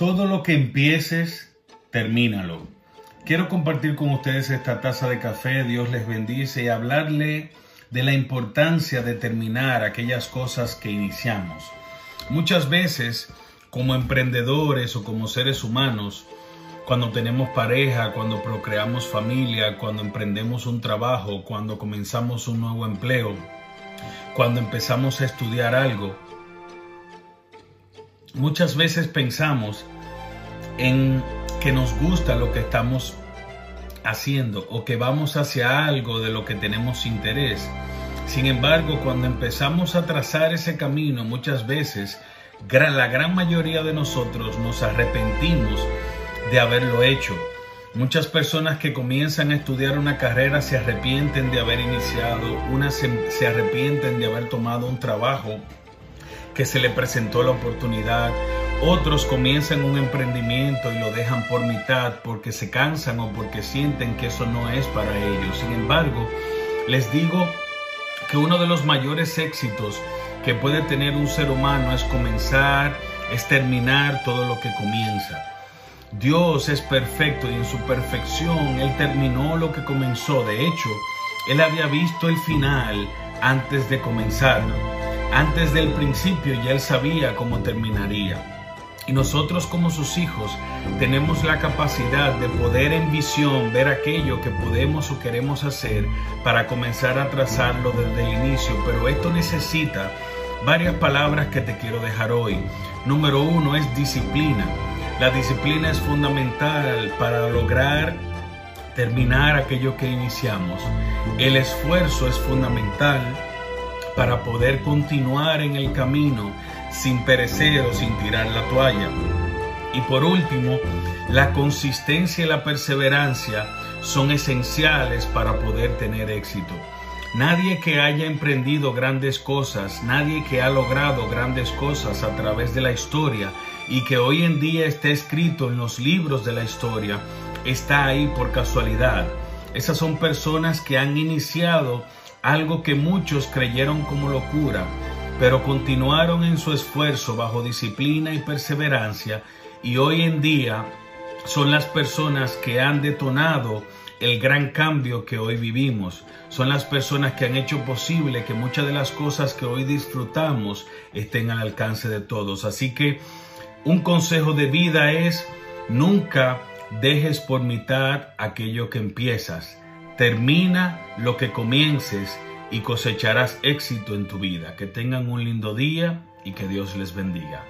Todo lo que empieces, termínalo. Quiero compartir con ustedes esta taza de café, Dios les bendice, y hablarle de la importancia de terminar aquellas cosas que iniciamos. Muchas veces, como emprendedores o como seres humanos, cuando tenemos pareja, cuando procreamos familia, cuando emprendemos un trabajo, cuando comenzamos un nuevo empleo, cuando empezamos a estudiar algo, muchas veces pensamos en que nos gusta lo que estamos haciendo o que vamos hacia algo de lo que tenemos interés. Sin embargo, cuando empezamos a trazar ese camino, muchas veces la gran mayoría de nosotros nos arrepentimos de haberlo hecho. Muchas personas que comienzan a estudiar una carrera se arrepienten de haber iniciado, unas se, se arrepienten de haber tomado un trabajo que se le presentó la oportunidad. Otros comienzan un emprendimiento y lo dejan por mitad porque se cansan o porque sienten que eso no es para ellos. Sin embargo, les digo que uno de los mayores éxitos que puede tener un ser humano es comenzar, es terminar todo lo que comienza. Dios es perfecto y en su perfección Él terminó lo que comenzó. De hecho, Él había visto el final antes de comenzarlo. Antes del principio ya Él sabía cómo terminaría. Y nosotros como sus hijos tenemos la capacidad de poder en visión ver aquello que podemos o queremos hacer para comenzar a trazarlo desde el inicio. Pero esto necesita varias palabras que te quiero dejar hoy. Número uno es disciplina. La disciplina es fundamental para lograr terminar aquello que iniciamos. El esfuerzo es fundamental para poder continuar en el camino sin perecer o sin tirar la toalla. Y por último, la consistencia y la perseverancia son esenciales para poder tener éxito. Nadie que haya emprendido grandes cosas, nadie que ha logrado grandes cosas a través de la historia y que hoy en día esté escrito en los libros de la historia, está ahí por casualidad. Esas son personas que han iniciado algo que muchos creyeron como locura, pero continuaron en su esfuerzo bajo disciplina y perseverancia y hoy en día son las personas que han detonado el gran cambio que hoy vivimos. Son las personas que han hecho posible que muchas de las cosas que hoy disfrutamos estén al alcance de todos. Así que un consejo de vida es nunca dejes por mitad aquello que empiezas. Termina lo que comiences y cosecharás éxito en tu vida. Que tengan un lindo día y que Dios les bendiga.